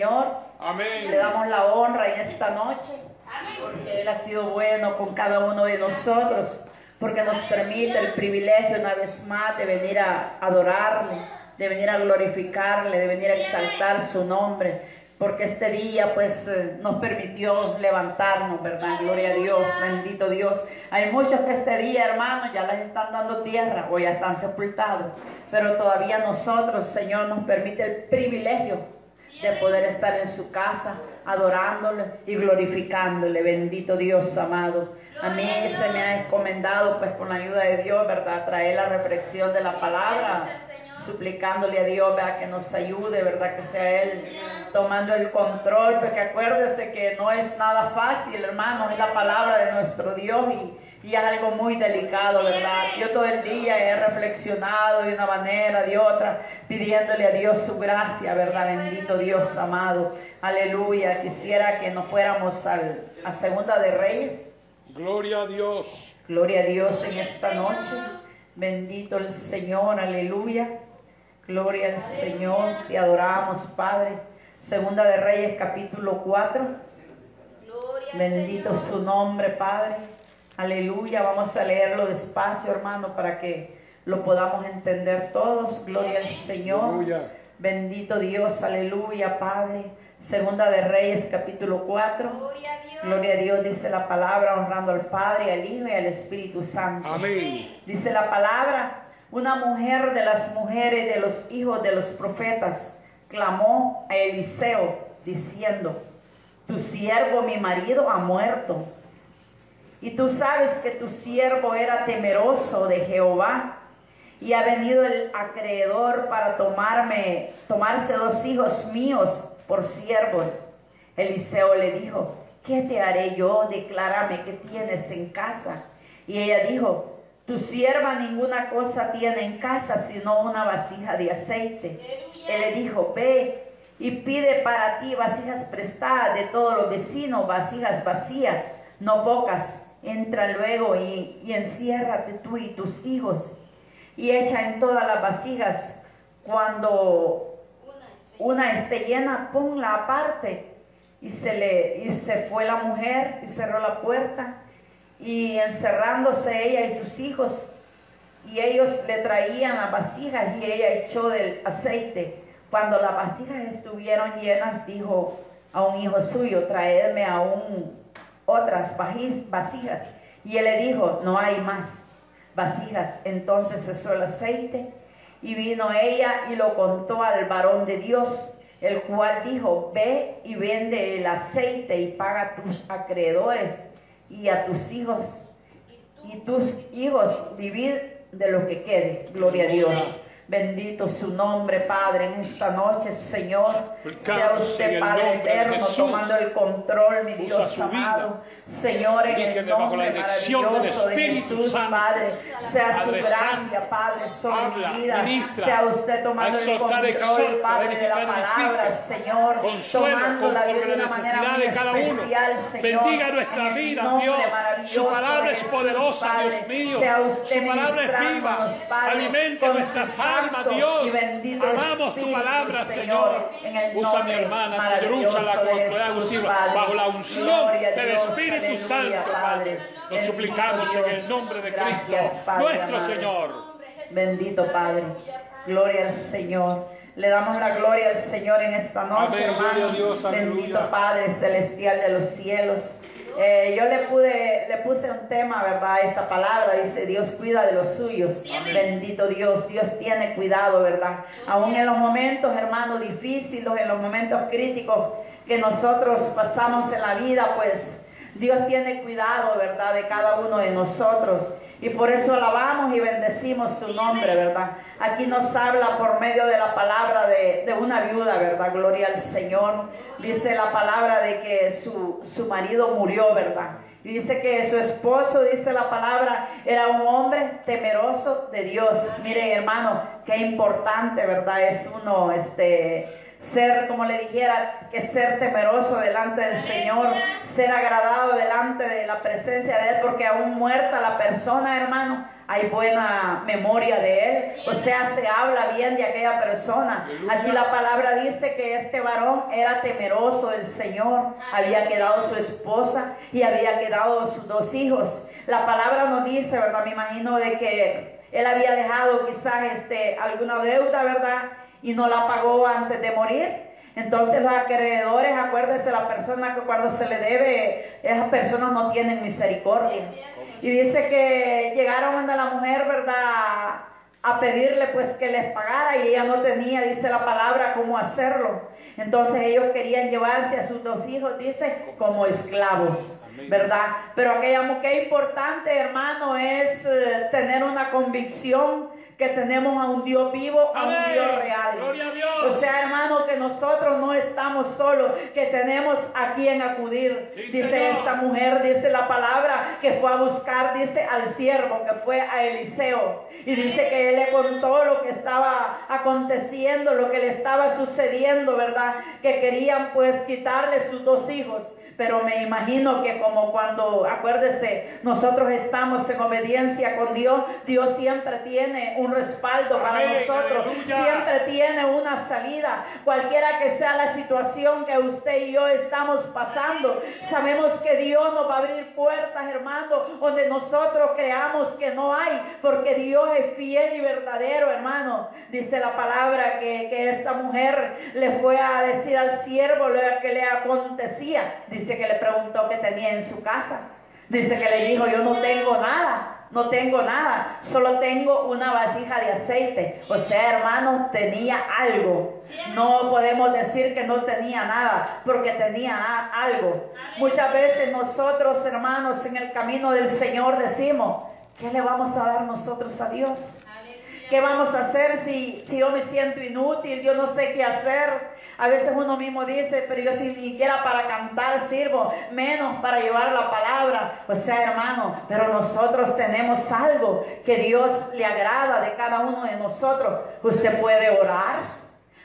Señor. Amén. Le damos la honra en esta noche. Porque Él ha sido bueno con cada uno de nosotros. Porque nos permite el privilegio una vez más de venir a adorarle, de venir a glorificarle, de venir a exaltar su nombre porque este día pues eh, nos permitió levantarnos, ¿verdad? Gloria a Dios, bendito Dios. Hay muchos que este día, hermanos, ya les están dando tierra o ya están sepultados, pero todavía nosotros, Señor, nos permite el privilegio de poder estar en su casa adorándole y glorificándole, bendito Dios amado. A mí se me ha encomendado pues con la ayuda de Dios, ¿verdad? Traer la reflexión de la palabra suplicándole a Dios ¿verdad? que nos ayude, ¿verdad? Que sea Él tomando el control, porque acuérdese que no es nada fácil, hermano, es la palabra de nuestro Dios y, y, es algo muy delicado, ¿verdad? Yo todo el día he reflexionado de una manera, de otra, pidiéndole a Dios su gracia, ¿verdad? Bendito Dios amado, aleluya. Quisiera que nos fuéramos al, a Segunda de Reyes. Gloria a Dios. Gloria a Dios en esta noche. Bendito el Señor, aleluya. Gloria al Señor, te adoramos, Padre. Segunda de Reyes, capítulo 4. Bendito su nombre, Padre. Aleluya. Vamos a leerlo despacio, hermano, para que lo podamos entender todos. Gloria al Señor. Bendito Dios, aleluya, Padre. Segunda de Reyes, capítulo 4. Gloria a, Dios. Gloria a Dios, dice la palabra, honrando al Padre, al Hijo y al Espíritu Santo. Amén. Dice la palabra, una mujer de las mujeres de los hijos de los profetas clamó a Eliseo diciendo, tu siervo mi marido ha muerto. Y tú sabes que tu siervo era temeroso de Jehová y ha venido el acreedor para tomarme, tomarse dos hijos míos por siervos. Eliseo le dijo, ¿qué te haré yo? Declárame qué tienes en casa. Y ella dijo, tu sierva ninguna cosa tiene en casa sino una vasija de aceite. Él le dijo, ve y pide para ti vasijas prestadas de todos los vecinos, vasijas vacías, no pocas. Entra luego y, y enciérrate tú y tus hijos y echa en todas las vasijas. Cuando una esté llena, ponla aparte. Y se, le, y se fue la mujer y cerró la puerta y encerrándose ella y sus hijos, y ellos le traían las vasijas y ella echó del aceite. Cuando las vasijas estuvieron llenas, dijo a un hijo suyo, traedme aún otras vasijas. Y él le dijo, no hay más vasijas. Entonces cesó el aceite y vino ella y lo contó al varón de Dios, el cual dijo, ve y vende el aceite y paga tus acreedores y a tus hijos y tus hijos vivir de lo que quede. Gloria a Dios. Bendito su nombre, Padre, en esta noche, Señor. Sea usted, Padre eterno, tomando el control, mi Dios amado. Señor, en el nombre maravilloso de Jesús, Padre. Sea su gracia, Padre, sobre mi vida. Sea usted tomando el control, Padre, de la palabra, Señor. Tomando la vida de una especial, Señor. Bendiga nuestra vida, Dios. Su palabra es poderosa, Dios mío. Su palabra es viva. Alimenta nuestras almas alma, Dios. Amamos tu palabra, Señor. Usa mi hermana, Señor. Úsala como bajo la unción del Espíritu Santo, Padre. Nos suplicamos en el nombre de Cristo, nuestro Señor. Bendito Padre. Gloria al Señor. Le damos la gloria al Señor en esta noche, hermano. Bendito Padre celestial de los cielos. Eh, yo le, pude, le puse un tema, ¿verdad? Esta palabra dice, Dios cuida de los suyos. Bendito Dios, Dios tiene cuidado, ¿verdad? Aún en los momentos, hermanos, difíciles, en los momentos críticos que nosotros pasamos en la vida, pues Dios tiene cuidado, ¿verdad? De cada uno de nosotros. Y por eso alabamos y bendecimos su nombre, ¿verdad? Aquí nos habla por medio de la palabra de, de, una viuda, ¿verdad? Gloria al Señor. Dice la palabra de que su, su marido murió, ¿verdad? Y dice que su esposo, dice la palabra, era un hombre temeroso de Dios. Miren, hermano, qué importante, ¿verdad? Es uno, este ser, como le dijera, que ser temeroso delante del Señor, ser agradado delante de la presencia de Él, porque aún muerta la persona, hermano, hay buena memoria de Él, o sea, se habla bien de aquella persona. Aquí la palabra dice que este varón era temeroso del Señor, había quedado su esposa y había quedado sus dos hijos. La palabra nos dice, ¿verdad? Me imagino de que él había dejado quizás este, alguna deuda, ¿verdad? Y no la pagó antes de morir. Entonces los acreedores, acuérdense, la persona que cuando se le debe, esas personas no tienen misericordia. Y dice que llegaron a la mujer, ¿verdad? A pedirle pues que les pagara y ella no tenía, dice la palabra, cómo hacerlo. Entonces ellos querían llevarse a sus dos hijos, dice, como esclavos, ¿verdad? Pero aquella que importante, hermano, es eh, tener una convicción que tenemos a un Dios vivo, a un Dios real. O sea, hermano, que nosotros no estamos solos, que tenemos a quien acudir. dice esta mujer, dice la palabra, que fue a buscar, dice al siervo, que fue a Eliseo. Y dice que él le contó lo que estaba aconteciendo, lo que le estaba sucediendo, ¿verdad? Que querían pues quitarle sus dos hijos pero me imagino que como cuando, acuérdese, nosotros estamos en obediencia con Dios, Dios siempre tiene un respaldo para nosotros, siempre tiene una salida, cualquiera que sea la situación que usted y yo estamos pasando, sabemos que Dios nos va a abrir puertas, hermano, donde nosotros creamos que no hay, porque Dios es fiel y verdadero, hermano. Dice la palabra que, que esta mujer le fue a decir al siervo lo que le acontecía, dice que le preguntó qué tenía en su casa. Dice que le dijo, yo no tengo nada, no tengo nada, solo tengo una vasija de aceite. O sea, hermano, tenía algo. No podemos decir que no tenía nada, porque tenía algo. Muchas veces nosotros, hermanos, en el camino del Señor decimos, ¿qué le vamos a dar nosotros a Dios? ¿Qué vamos a hacer si, si yo me siento inútil? Yo no sé qué hacer. A veces uno mismo dice, pero yo si siquiera para cantar sirvo, menos para llevar la palabra. O sea, hermano, pero nosotros tenemos algo que Dios le agrada de cada uno de nosotros. Usted puede orar,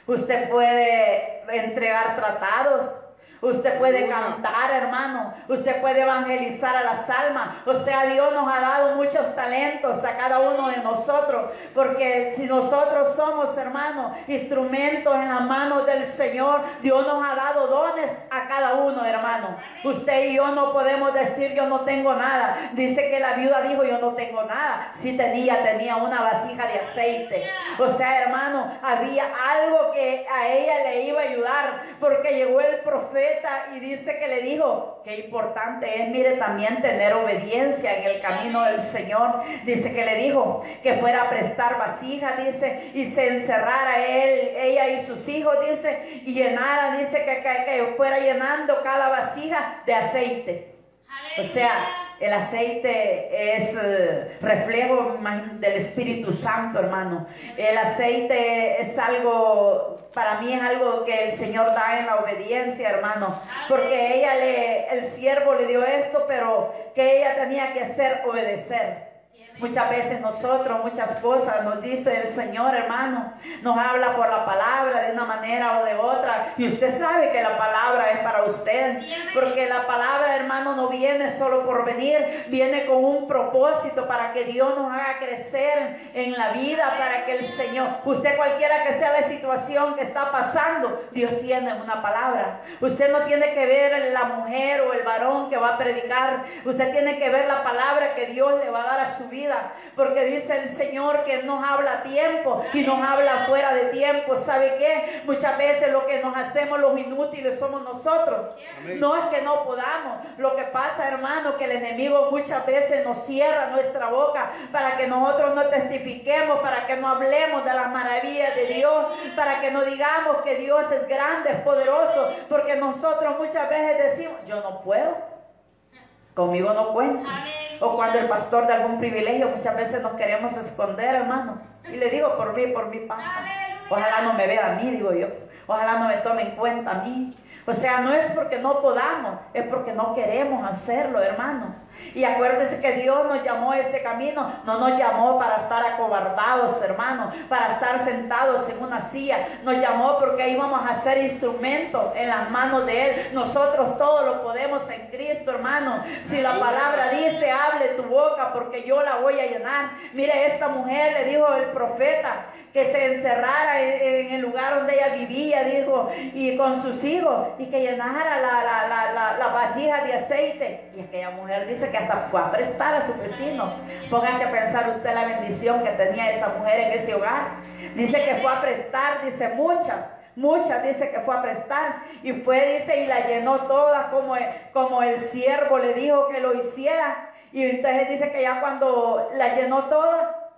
usted puede entregar tratados, Usted puede cantar, hermano. Usted puede evangelizar a las almas. O sea, Dios nos ha dado muchos talentos a cada uno de nosotros. Porque si nosotros somos, hermano, instrumentos en las manos del Señor, Dios nos ha dado dones a cada uno, hermano. Usted y yo no podemos decir yo no tengo nada. Dice que la viuda dijo yo no tengo nada. Si tenía, tenía una vasija de aceite. O sea, hermano, había algo que a ella le iba a ayudar. Porque llegó el profeta y dice que le dijo, qué importante es, mire, también tener obediencia en el camino del Señor. Dice que le dijo que fuera a prestar vasija, dice, y se encerrara él, ella y sus hijos, dice, y llenara, dice que, que fuera llenando cada vasija de aceite. O sea, el aceite es eh, reflejo del Espíritu Santo, hermano. El aceite es algo, para mí es algo que el Señor da en la obediencia, hermano. Porque ella le, el siervo le dio esto, pero que ella tenía que hacer obedecer. Muchas veces nosotros, muchas cosas nos dice el Señor, hermano, nos habla por la palabra de una manera o de otra. Y usted sabe que la palabra es para usted. Porque la palabra, hermano, no viene solo por venir, viene con un propósito para que Dios nos haga crecer en la vida, para que el Señor, usted cualquiera que sea la situación que está pasando, Dios tiene una palabra. Usted no tiene que ver la mujer o el varón que va a predicar. Usted tiene que ver la palabra que Dios le va a dar a su vida porque dice el Señor que nos habla a tiempo y nos habla fuera de tiempo. ¿Sabe qué? Muchas veces lo que nos hacemos los inútiles somos nosotros. No es que no podamos. Lo que pasa, hermano, que el enemigo muchas veces nos cierra nuestra boca para que nosotros no testifiquemos, para que no hablemos de las maravillas de Dios, para que no digamos que Dios es grande, es poderoso, porque nosotros muchas veces decimos, yo no puedo. Conmigo no cuenta. O cuando el pastor da algún privilegio, muchas veces nos queremos esconder, hermano. Y le digo, por mí, por mí pasa. Ojalá no me vea a mí, digo yo. Ojalá no me tome en cuenta a mí. O sea, no es porque no podamos, es porque no queremos hacerlo, hermano. Y acuérdese que Dios nos llamó a este camino, no nos llamó para estar acobardados, hermano, para estar sentados en una silla. Nos llamó porque íbamos a ser instrumento en las manos de Él. Nosotros todo lo podemos en Cristo, hermano. Si la palabra dice, hable tu boca porque yo la voy a llenar. Mire, esta mujer le dijo el profeta que se encerrara en, el lugar donde ella vivía, dijo, y con sus hijos, y que llenara la, la, la, la vasija de aceite. Y aquella mujer dice que hasta fue a prestar a su vecino. Póngase a pensar usted la bendición que tenía esa mujer en ese hogar. Dice que fue a prestar, dice muchas. Muchas dice que fue a prestar y fue, dice, y la llenó toda como, como el siervo le dijo que lo hiciera. Y entonces dice que ya cuando la llenó toda,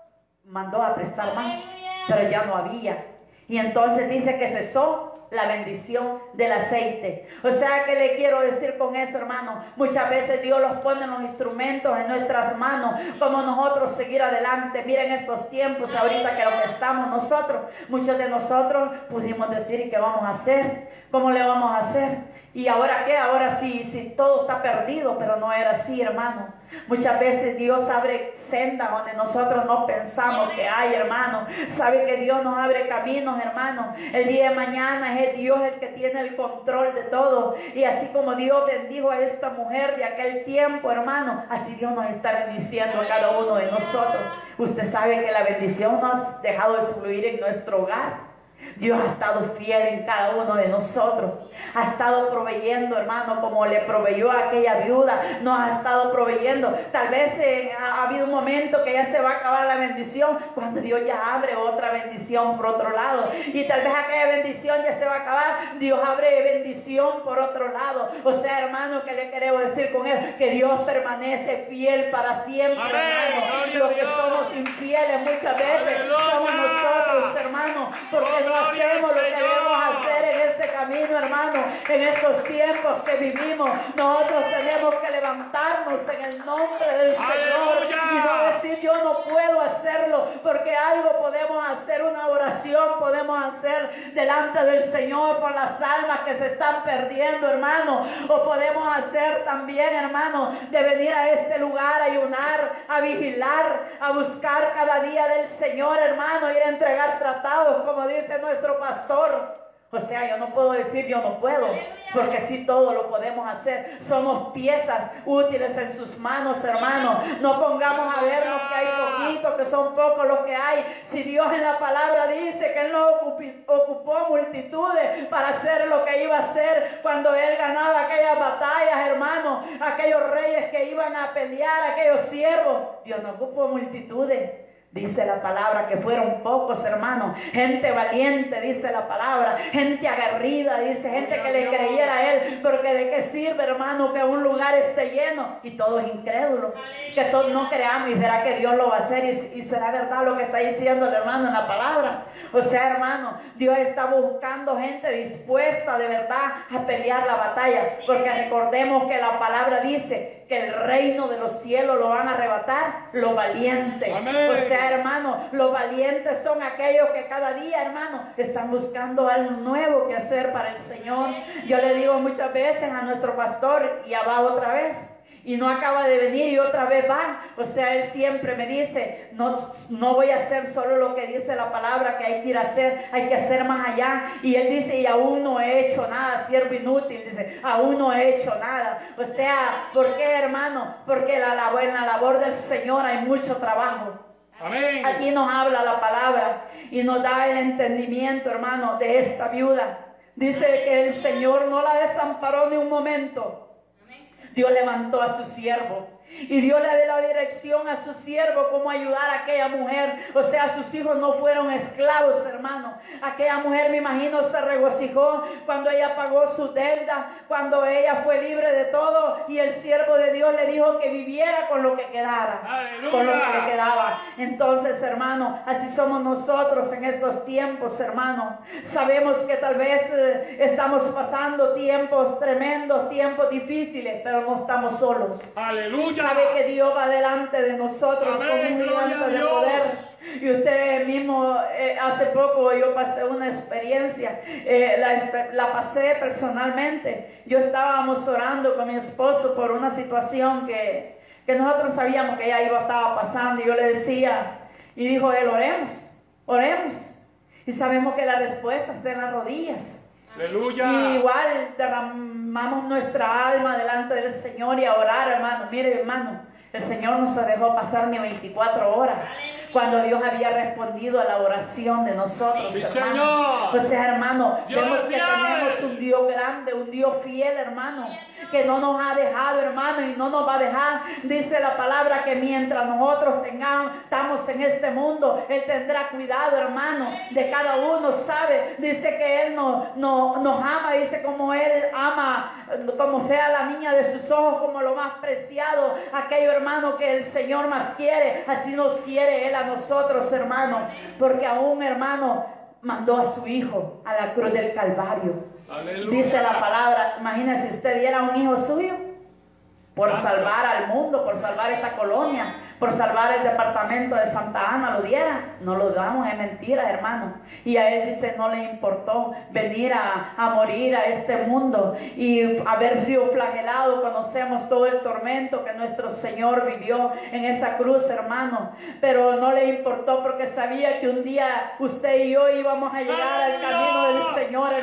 mandó a prestar más, pero ya no había. Y entonces dice que cesó la bendición del aceite. O sea, que le quiero decir con eso, hermano? Muchas veces Dios los pone los instrumentos en nuestras manos, como nosotros seguir adelante. Miren estos tiempos, ahorita que que estamos nosotros, muchos de nosotros pudimos decir, ¿y qué vamos a hacer? ¿Cómo le vamos a hacer? ¿Y ahora qué? Ahora sí, sí, todo está perdido, pero no era así, hermano. Muchas veces Dios abre sendas donde nosotros no pensamos que hay, hermano. Sabe que Dios nos abre caminos, hermano. El día de mañana es Dios el que tiene el control de todo. Y así como Dios bendijo a esta mujer de aquel tiempo, hermano, así Dios nos está bendiciendo a cada uno de nosotros. Usted sabe que la bendición nos ha dejado de fluir en nuestro hogar. Dios ha estado fiel en cada uno de nosotros. Ha estado proveyendo, hermano, como le proveyó a aquella viuda. Nos ha estado proveyendo. Tal vez eh, ha, habido un momento que ya se va a acabar la bendición cuando Dios ya abre otra bendición por otro lado. Y tal vez aquella bendición ya se va a acabar. Dios abre bendición por otro lado. O sea, hermano, que le queremos decir con él que Dios permanece fiel para siempre, hermano. Los que somos infieles muchas veces somos nosotros, hermano, porque no hacemos lo que debemos hacer en este camino, hermano, en estos tiempos que vivimos. Nosotros tenemos que levantarnos en el nombre del Señor y no decir yo no puedo hacerlo, porque algo podemos hacer, una oración podemos hacer delante del Señor por las almas que se están perdiendo, hermano, o podemos hacer también, hermano, de venir a este lugar a ayunar, a vigilar, a buscar cada día del Señor, hermano, y a entregar tratados, como dice nuestro pastor. O sea, yo no puedo decir yo no puedo, porque sí todo lo podemos hacer. Somos piezas útiles en sus manos, hermano. No pongamos a ver lo que hay poquito, que son pocos los que hay. Si Dios en la palabra dice que Él no ocupó multitudes para hacer lo que iba a hacer cuando Él ganaba aquellas batallas, hermano, aquellos reyes que iban a pelear, aquellos siervos, Dios no ocupó multitudes. Dice la palabra que fueron pocos hermanos, gente valiente, dice la palabra, gente aguerrida, dice. Gente que le creyera a él, porque de qué sirve hermano que un lugar esté lleno y todos incrédulos, que todos no creamos y será que Dios lo va a hacer y, será verdad lo que está diciendo el hermano en la palabra. O sea hermano, Dios está buscando gente dispuesta de verdad a pelear la batalla, porque recordemos que la palabra dice que el reino de los cielos lo van a arrebatar los valientes. O sea, hermano, los valientes son aquellos que cada día, hermano, están buscando algo nuevo que hacer para el Señor. Yo le digo muchas veces a nuestro pastor, y va otra vez, y no acaba de venir y otra vez va. O sea, él siempre me dice, no, no voy a hacer solo lo que dice la palabra que hay que ir a hacer, hay que hacer más allá. Y él dice, y aún no he hecho nada, siervo inútil, dice, aún no he hecho nada. O sea, ¿por qué hermano? Porque la labor, en la labor del Señor hay mucho trabajo. Amén. Aquí nos habla la palabra y nos da el entendimiento, hermano, de esta viuda. Dice que el Señor no la desamparó ni un momento Dios levantó a su siervo y Dios le dio la dirección a su siervo cómo ayudar a aquella mujer. O sea, sus hijos no fueron esclavos, hermano. Aquella mujer, me imagino, se regocijó cuando ella pagó su deuda, cuando ella fue libre de todo. Y el siervo de Dios le dijo que viviera con lo que quedara. Con lo que le quedaba. Entonces, hermano, así somos nosotros en estos tiempos, hermano. Sabemos que tal vez eh, estamos pasando tiempos tremendos, tiempos difíciles, pero no estamos solos. Aleluya sabe que Dios va delante de nosotros con un gigante de poder. Y usted mismo, eh, hace poco yo pasé una experiencia, eh, la, la, pasé personalmente. Yo estábamos orando con mi esposo por una situación que, que nosotros sabíamos que ella iba, estaba pasando. Y yo le decía, y dijo él, oremos, oremos. Y sabemos que la respuesta está en las rodillas. Aleluya. Y igual derramamos nuestra alma delante del Señor y a orar, hermano. Mire, hermano, el Señor no se dejó pasar ni 24 horas cuando Dios había respondido a la oración de nosotros. Sí, Señor. O sea, hermano, vemos que tenemos un Dios grande, un Dios fiel, hermano, que no nos ha dejado, hermano, y no nos va a dejar. Dice la palabra que mientras nosotros tengamos, estamos en este mundo, Él tendrá cuidado, hermano, de cada uno, ¿sabe? Dice que Él no, no, nos ama, dice como Él ama, como sea la niña de sus ojos, como lo más preciado, aquello, hermano, que el Señor más quiere, así nos quiere Él a nosotros, hermano, porque aún, hermano, mandó a su hijo a la cruz del Calvario. Dice la palabra, imagínese usted diera un hijo suyo por salvar al mundo, por salvar esta colonia, por salvar el departamento de Santa Ana, lo diera. No lo damos, es mentira, hermano. Y a él dice, no le importó venir a, a morir a este mundo y haber sido flagelado. Conocemos todo el tormento que nuestro Señor vivió en esa cruz, hermano. Pero no le importó porque sabía que un día usted y yo íbamos a llegar al camino del Señor,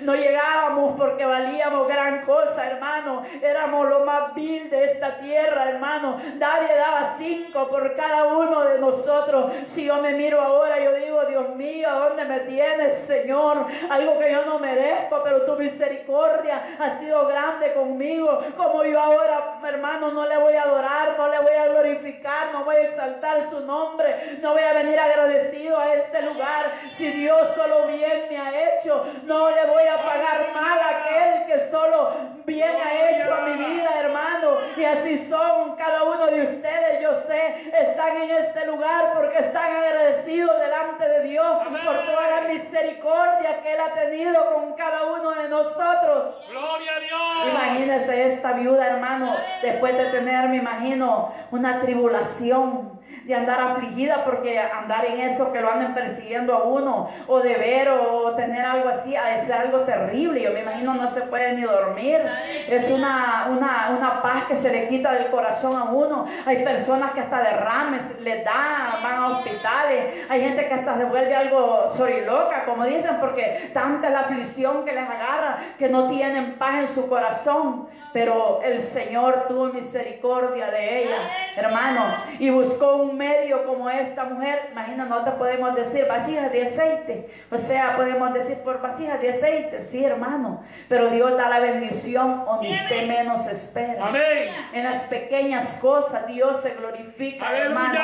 No llegábamos porque valíamos gran cosa, hermano. Éramos lo más vil de esta tierra, hermano. Nadie daba cinco por cada uno de nosotros. Si yo me miro ahora, yo digo, Dios mío, ¿a dónde me tienes, Señor? Algo que yo no merezco, pero tu misericordia ha sido grande conmigo. Como yo ahora, hermano, no le voy a adorar, no le voy a glorificar, no voy a exaltar su nombre, no voy a venir agradecido a este lugar. Si Dios solo bien me ha hecho, no le voy a pagar mal a aquel que solo bien ha hecho a mi vida, hermano. Y así son cada uno de ustedes yo sé, están en este lugar porque están agradecidos delante de Dios por toda la misericordia que Él ha tenido con cada uno de nosotros. Gloria a Dios. Imagínese esta viuda, hermano, después de tener, me imagino, una tribulación de andar afligida porque andar en eso que lo anden persiguiendo a uno, o de ver o tener algo así, es algo terrible. Yo me imagino no se puede ni dormir. Es una, una, una paz que se le quita del corazón a uno. Hay personas que hasta derrames les dan, van a hospitales. Hay gente que hasta se vuelve algo soriloca, como dicen, porque tanta es la aflicción que les agarra que no tienen paz en su corazón. Pero el Señor tuvo misericordia de ella, hermano, y buscó un medio como esta mujer, imagina, nosotros podemos decir vasijas de aceite, o sea, podemos decir por vasijas de aceite, sí, hermano, pero Dios da la bendición donde usted menos espera. Amén. En las pequeñas cosas Dios se glorifica, hermano.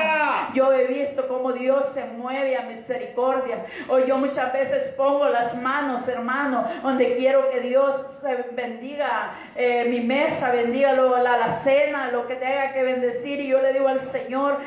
Yo he visto cómo Dios se mueve a misericordia. O yo muchas veces pongo las manos, hermano, donde quiero que Dios bendiga eh, mi mesa, bendiga la, la cena, lo que tenga que bendecir. Y yo le digo al Señor,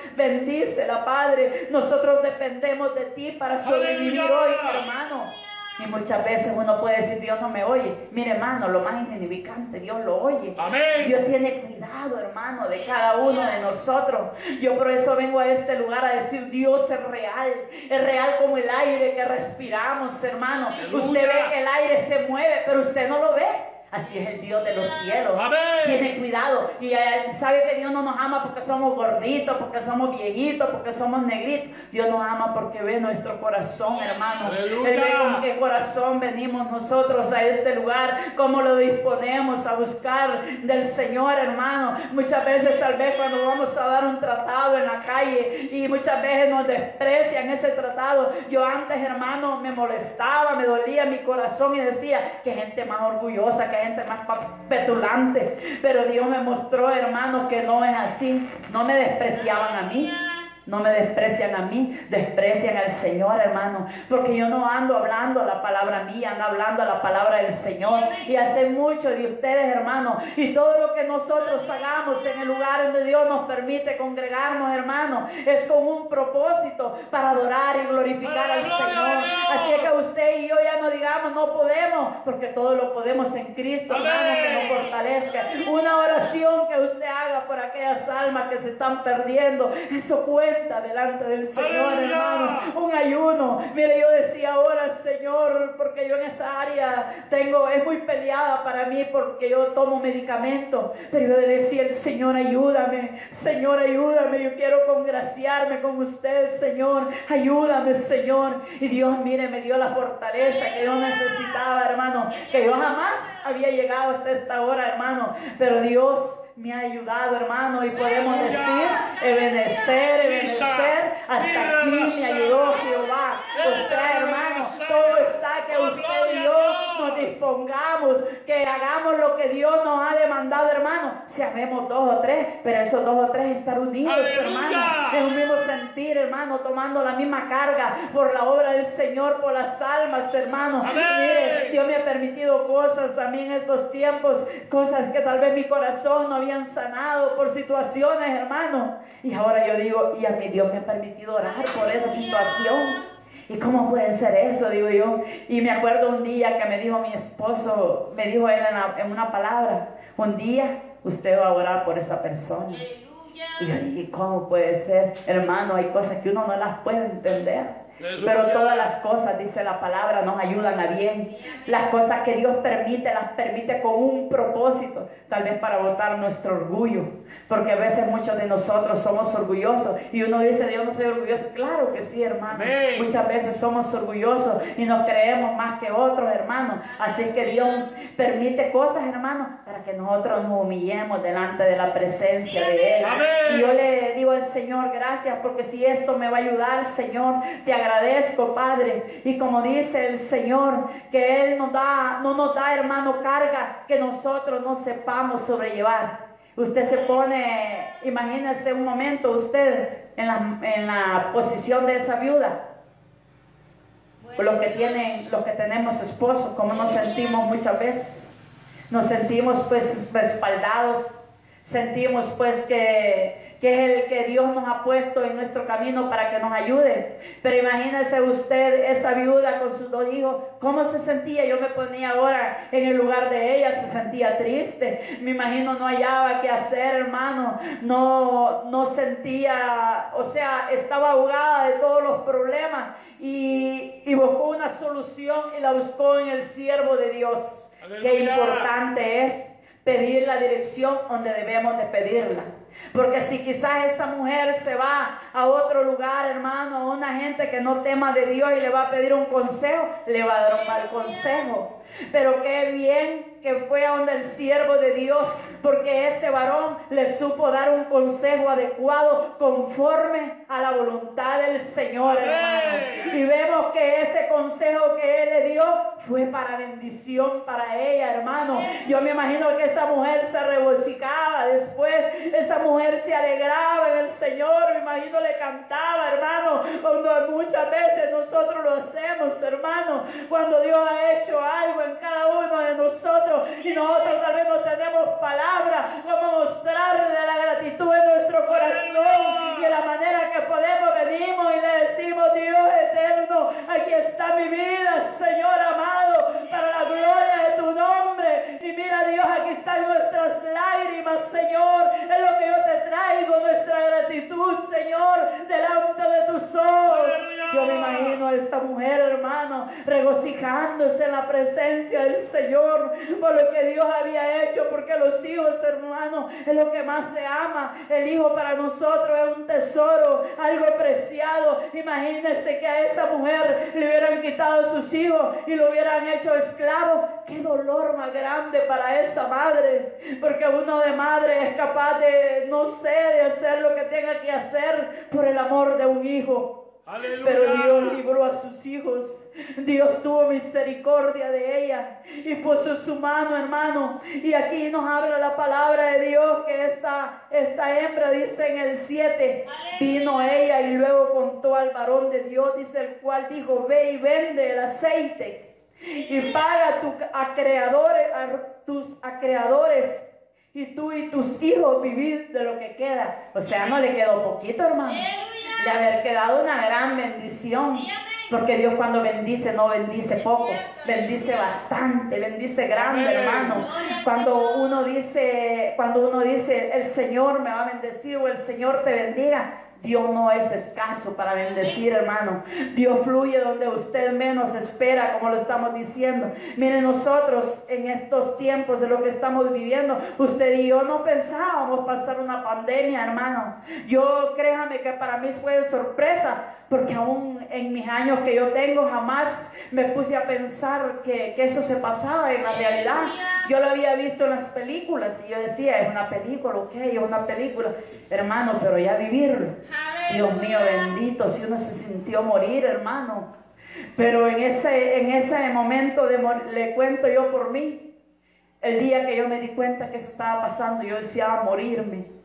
la Padre. Nosotros dependemos de ti para sobrevivir hoy, hermano. Y muchas veces uno puede decir, Dios no me oye. Mire, hermano, lo más insignificante, Dios lo oye. Amén. Dios tiene cuidado, hermano, de cada uno de nosotros. Yo por eso vengo a este lugar a decir, Dios es real. Es real como el aire que respiramos, hermano. Usted ve que el aire se mueve, pero usted no lo ve. Así es el Dios de los cielos. Tiene cuidado. Y sabe que Dios no nos ama porque somos gorditos, porque somos viejitos, porque somos negritos. Dios nos ama porque ve nuestro corazón, hermano. Él ve con qué corazón venimos nosotros a este lugar, cómo lo disponemos a buscar del Señor, hermano. Muchas veces, tal vez, cuando vamos a dar un tratado en la calle y muchas veces nos desprecian ese tratado. Yo antes, hermano, me molestaba, me dolía mi corazón y decía, que gente más orgullosa, que gente más petulante. Pero Dios me mostró, hermano, que no es así. No me despreciaban a mí. No me desprecian a mí, desprecian al Señor, hermano. Porque yo no ando hablando la palabra mía, ando hablando la palabra del Señor. Y hace mucho de ustedes, hermano. Y todo lo que nosotros hagamos en el lugar donde Dios nos permite congregarnos, hermano, es con un propósito para adorar y glorificar al Señor. Así que usted y yo ya no digamos, no podemos, porque todo lo podemos en Cristo, hermano, que nos fortalezca. Una oración que usted haga por aquellas almas que se están perdiendo, eso puede cuenta delante del Señor, hermano. Un ayuno. Mire, yo decía ahora, Señor, porque yo en esa área tengo, es muy peleada para mí porque yo tomo medicamentos. Pero yo decía, el Señor, ayúdame. Señor, ayúdame. Yo quiero congraciarme con usted, Señor. Ayúdame, Señor. Y Dios, mire, me dio la fortaleza que yo necesitaba, hermano. Que yo jamás había llegado hasta esta hora, hermano. Pero Dios me ha ayudado, hermano, y podemos decir, ebenecer, ebenecer, hasta aquí me ayudó Jehová. O sea, hermano, todo está que usted y yo nos dispongamos, que hagamos lo que Dios nos ha demandado, hermano. Si amemos dos o tres, pero esos dos o tres estar unidos, hermano, en un mismo sentir, hermano, tomando la misma carga por la obra del Señor, por las almas, hermano. Mire, Dios me ha permitido cosas a mí en estos tiempos, cosas que tal vez mi corazón no habían sanado por situaciones, hermano. Y ahora yo digo, y a mi Dios me ha permitido orar por esa situación. ¿Y cómo puede ser eso? Digo yo. Y me acuerdo un día que me dijo mi esposo, me dijo él en, una palabra, un día usted va a orar por esa persona. Y yo dije, ¿cómo puede ser? Hermano, hay cosas que uno no las puede entender. Pero todas las cosas, dice la palabra, nos ayudan a bien. Las cosas que Dios permite, las permite con un propósito, tal vez para botar nuestro orgullo. Porque a veces muchos de nosotros somos orgullosos y uno dice, Dios no soy orgulloso. Claro que sí, hermano. Muchas veces somos orgullosos y nos creemos más que otros, hermanos. Así que Dios permite cosas, hermano, para que nosotros nos humillemos delante de la presencia de Él. Y yo le digo al Señor, gracias, porque si esto me va a ayudar, Señor, te agradezco agradezco, Padre. Y como dice el Señor, que Él nos da, no nos da, hermano, carga que nosotros no sepamos sobrellevar. Usted se pone, imagínese un momento, usted en la, en la posición de esa viuda. los que tienen, los que tenemos esposos, como nos sentimos muchas veces. Nos sentimos pues respaldados, sentimos pues que que es el que Dios nos ha puesto en nuestro camino para que nos ayude. Pero imagínese usted esa viuda con sus dos hijos, ¿cómo se sentía? Yo me ponía ahora en el lugar de ella, se sentía triste. Me imagino no hallaba qué hacer, hermano. No, no sentía, o sea, estaba ahogada de todos los problemas y, y buscó una solución y la buscó en el siervo de Dios. Qué importante es pedir la dirección donde debemos de pedirla. Porque si quizás esa mujer se va a otro lugar, hermano, a una gente que no tema de Dios y le va a pedir un consejo, le va a dar un mal consejo. Pero qué bien que fue a donde el siervo de Dios, porque ese varón le supo dar un consejo adecuado conforme a la voluntad del Señor, hermano. Y vemos que ese consejo que él le dio fue para bendición para ella, hermano. Yo me imagino que esa mujer se regocijaba después, esa mujer se alegraba en el Señor, me imagino le cantaba, hermano, cuando muchas veces nosotros lo hacemos, hermano, cuando Dios ha hecho algo en cada uno de nosotros y nosotros tal vez no tenemos palabras como mostrarle la gratitud de nuestro corazón y de la manera que podemos venimos y le decimos Dios eterno, aquí está mi vida, Señor amado, para la gloria de tu nombre. Y mira Dios, aquí están nuestras lágrimas, Señor, es lo que yo te traigo, nuestra gratitud, Señor, delante de tus ojos. Yo me imagino a esta mujer, hermano, regocijándose en la presencia del Señor por lo que Dios había hecho, porque los hijos, hermano, es lo que más se ama. El hijo para nosotros es un tesoro, algo preciado. Imagínense que a esa mujer le hubieran quitado sus hijos y lo hubieran hecho esclavo. Qué dolor más grande para esa madre, porque uno de madre es capaz de, no sé, de hacer lo que tenga que hacer por el amor de un hijo. Pero Dios libró a sus hijos. Dios tuvo misericordia de ella y puso su mano, hermano. Y aquí nos habla la palabra de Dios que esta, esta hembra dice en el 7, vino ella y luego contó al varón de Dios, dice el cual dijo, ve y vende el aceite y paga a, tu acreedores, a tus acreedores y tú y tus hijos vivir de lo que queda. O sea, no le quedó poquito, hermano. De haber quedado una gran bendición. Porque Dios cuando bendice no bendice poco, bendice bastante, bendice grande, hermano. Cuando uno dice, cuando uno dice, el Señor me va a bendecir o el Señor te bendiga, Dios no es escaso para bendecir, hermano. Dios fluye donde usted menos espera, como lo estamos diciendo. Mire, nosotros en estos tiempos de lo que estamos viviendo, usted y yo no pensábamos pasar una pandemia, hermano. Yo créame que para mí fue sorpresa, porque aún en mis años que yo tengo jamás me puse a pensar que, que eso se pasaba en la realidad. Yo lo había visto en las películas y yo decía, es una película, ok, es una película. Hermano, pero ya vivirlo. Dios mío bendito, si uno se sintió morir, hermano. Pero en ese, en ese momento le cuento yo por mí, el día que yo me di cuenta que eso estaba pasando, yo deseaba morirme.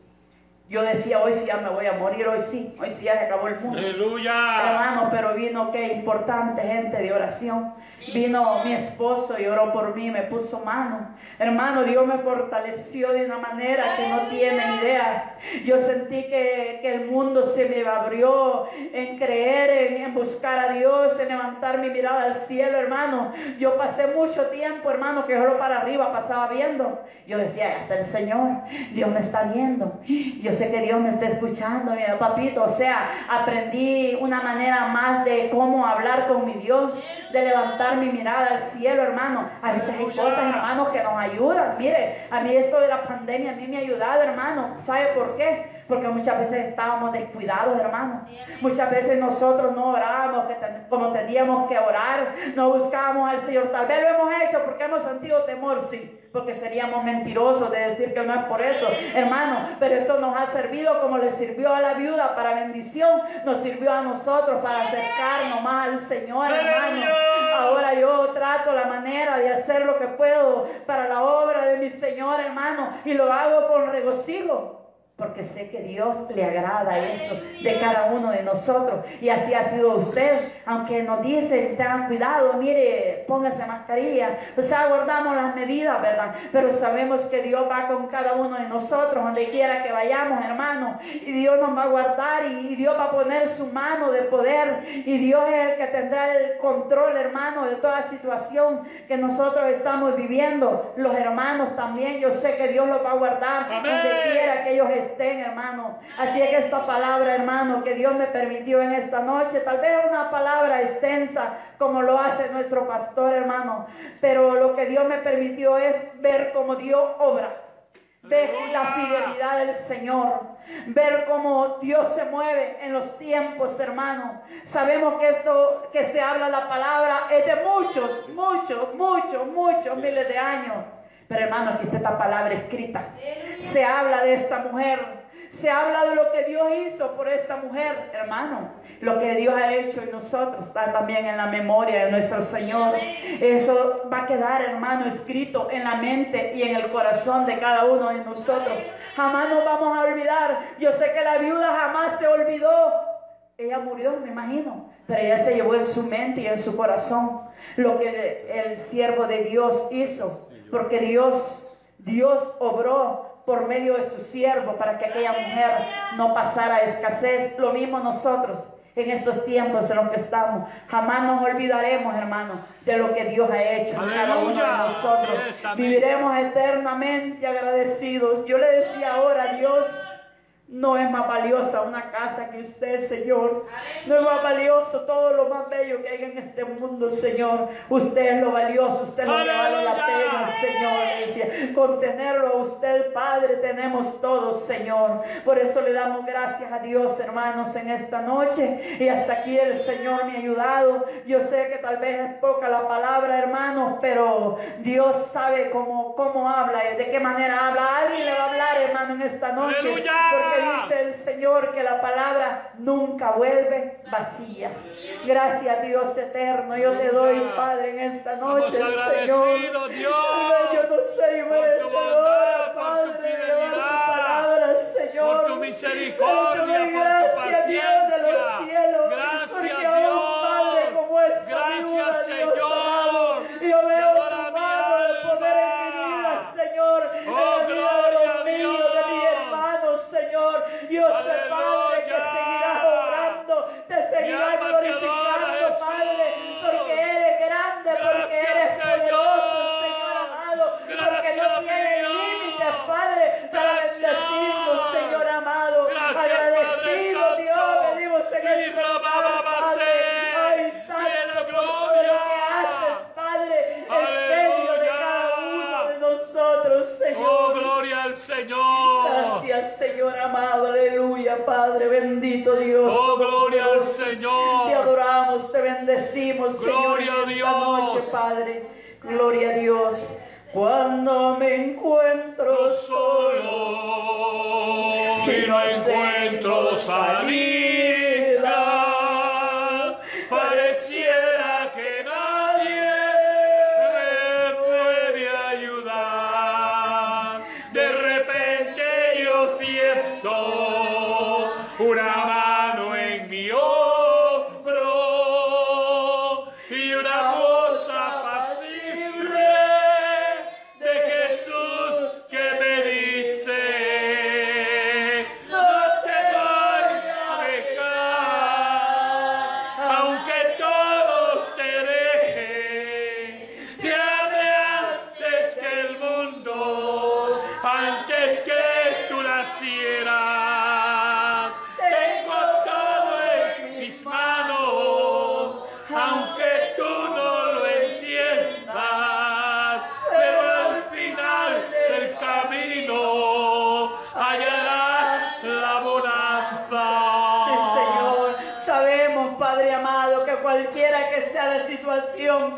Yo decía, hoy sí ya me voy a morir, hoy sí, hoy sí ya se acabó el mundo. Aleluya. Hermano, pero vino qué importante gente de oración. Vino mi esposo y oró por mí, me puso mano. Hermano, Dios me fortaleció de una manera que no tiene idea. Yo sentí que, que el mundo se me abrió en creer, en, buscar a Dios, en levantar mi mirada al cielo, hermano. Yo pasé mucho tiempo, hermano, que solo para arriba pasaba viendo. Yo decía, hasta el Señor, Dios me está viendo. Yo sé que Dios me está escuchando, mira, papito. O sea, aprendí una manera más de cómo hablar con mi Dios, de levantar mi mirada al cielo, hermano. A veces hay cosas, hermano, que nos ayudan. Mire, a mí esto de la pandemia, a mí me ha ayudado, hermano. ¿Sabe por qué? Porque muchas veces estábamos descuidados, hermano. Muchas veces nosotros no orábamos como teníamos que orar. No buscábamos al Señor. Tal vez lo hemos hecho porque hemos sentido temor, sí porque seríamos mentirosos de decir que no es por eso, hermano, pero esto nos ha servido como le sirvió a la viuda para bendición, nos sirvió a nosotros para acercarnos más al Señor, hermano. Ahora yo trato la manera de hacer lo que puedo para la obra de mi Señor, hermano, y lo hago con regocijo porque sé que Dios le agrada eso de cada uno de nosotros. Y así ha sido usted, aunque nos dicen, tengan cuidado, mire, póngase mascarilla. O sea, guardamos las medidas, ¿verdad? Pero sabemos que Dios va con cada uno de nosotros, donde quiera que vayamos, hermano. Y Dios nos va a guardar y, Dios va a poner su mano de poder. Y Dios es el que tendrá el control, hermano, de toda situación que nosotros estamos viviendo. Los hermanos también, yo sé que Dios los va a guardar donde quiera que ellos estén estén, hermano. Así es que esta palabra, hermano, que Dios me permitió en esta noche, tal vez una palabra extensa como lo hace nuestro pastor, hermano, pero lo que Dios me permitió es ver cómo Dios obra. Ver la fidelidad del Señor, ver cómo Dios se mueve en los tiempos, hermano. Sabemos que esto que se habla la palabra es de muchos, muchos, muchos, muchos miles de años. Pero hermano, aquí está esta palabra escrita. Se habla de esta mujer. Se habla de lo que Dios hizo por esta mujer, hermano. Lo que Dios ha hecho en nosotros está también en la memoria de nuestro Señor. Eso va a quedar, hermano, escrito en la mente y en el corazón de cada uno de nosotros. Jamás nos vamos a olvidar. Yo sé que la viuda jamás se olvidó. Ella murió, me imagino, pero ella se llevó en su mente y en su corazón lo que el siervo de Dios hizo porque Dios, Dios obró por medio de su siervo para que aquella mujer no pasara escasez. Lo mismo nosotros en estos tiempos en los que estamos. Jamás nos olvidaremos, hermano, de lo que Dios ha hecho en cada uno de nosotros. Viviremos eternamente agradecidos. Yo le decía ahora, Dios, no es más valiosa una casa que usted, Señor. No es más valioso todo lo más bello que hay en este mundo, Señor. Usted es lo valioso, usted lo vale la pena, Señor. Con tenerlo a usted, Padre, tenemos todo, Señor. Por eso le damos gracias a Dios, hermanos, en esta noche. Y hasta aquí el Señor me ha ayudado. Yo sé que tal vez es poca la palabra, hermanos, pero Dios sabe cómo, cómo habla y de qué manera habla. Alguien le va a hablar, hermano, en esta noche. Porque dice el Señor que la palabra nunca vuelve vacía. Gracias Dios eterno. Yo te doy, Padre, en esta noche, Señor. Dios, yo no soy merecedora, Padre, por tu fidelidad, Señor. Por tu misericordia, por tu paciencia. Dios ¡Aleluya! Padre que seguirás orando, te seguirás glorificando, Padre, porque eres grande, porque eres poderoso, Señor amado, Gracias, porque no tienes límites, Padre, para bendecirnos, Señor amado. Gracias, Agradecido, Padre Dios, Santo. Padre. Gloria. Padre, ¡Aleluya! uno de nosotros, Señor. Oh, gloria al Señor. Gracias, Señor amado aleluya, Padre, bendito Dios. Oh, gloria al Señor. Te adoramos, te bendecimos, gloria Señor, a Dios. noche, Padre. Gloria a Dios. Cuando me encuentro solo y no encuentro salida. Hurra!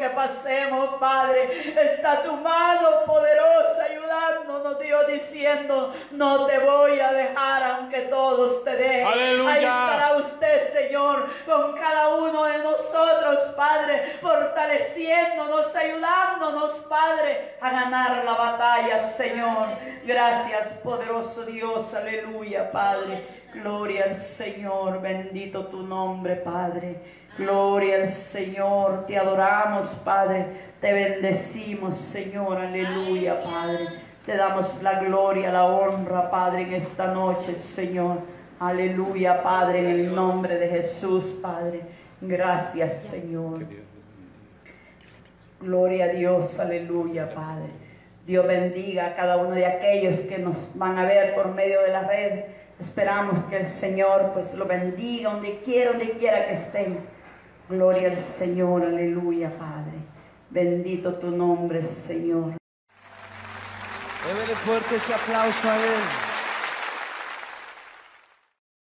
Que pasemos, Padre. Está tu mano poderosa ayudándonos, Dios, diciendo, no te voy a dejar aunque todos te dejen. Ahí estará usted, Señor, con cada uno de nosotros, Padre, fortaleciéndonos, ayudándonos, Padre, a ganar la batalla, Señor. Gracias, poderoso Dios, aleluya, Padre. Gloria al Señor, bendito tu nombre, Padre. Gloria al Señor, te adoramos, Padre, te bendecimos, Señor, aleluya, Padre. Te damos la gloria, la honra, Padre, en esta noche, Señor. Aleluya, Padre, en el nombre de Jesús, Padre. Gracias, Señor. Gloria a Dios, aleluya, Padre. Dios bendiga a cada uno de aquellos que nos van a ver por medio de la red. Esperamos que el Señor pues lo bendiga donde quiera, donde quiera que estén. Gloria al Señor, aleluya, Padre. Bendito tu nombre, Señor. Démele fuerte ese aplauso a Él.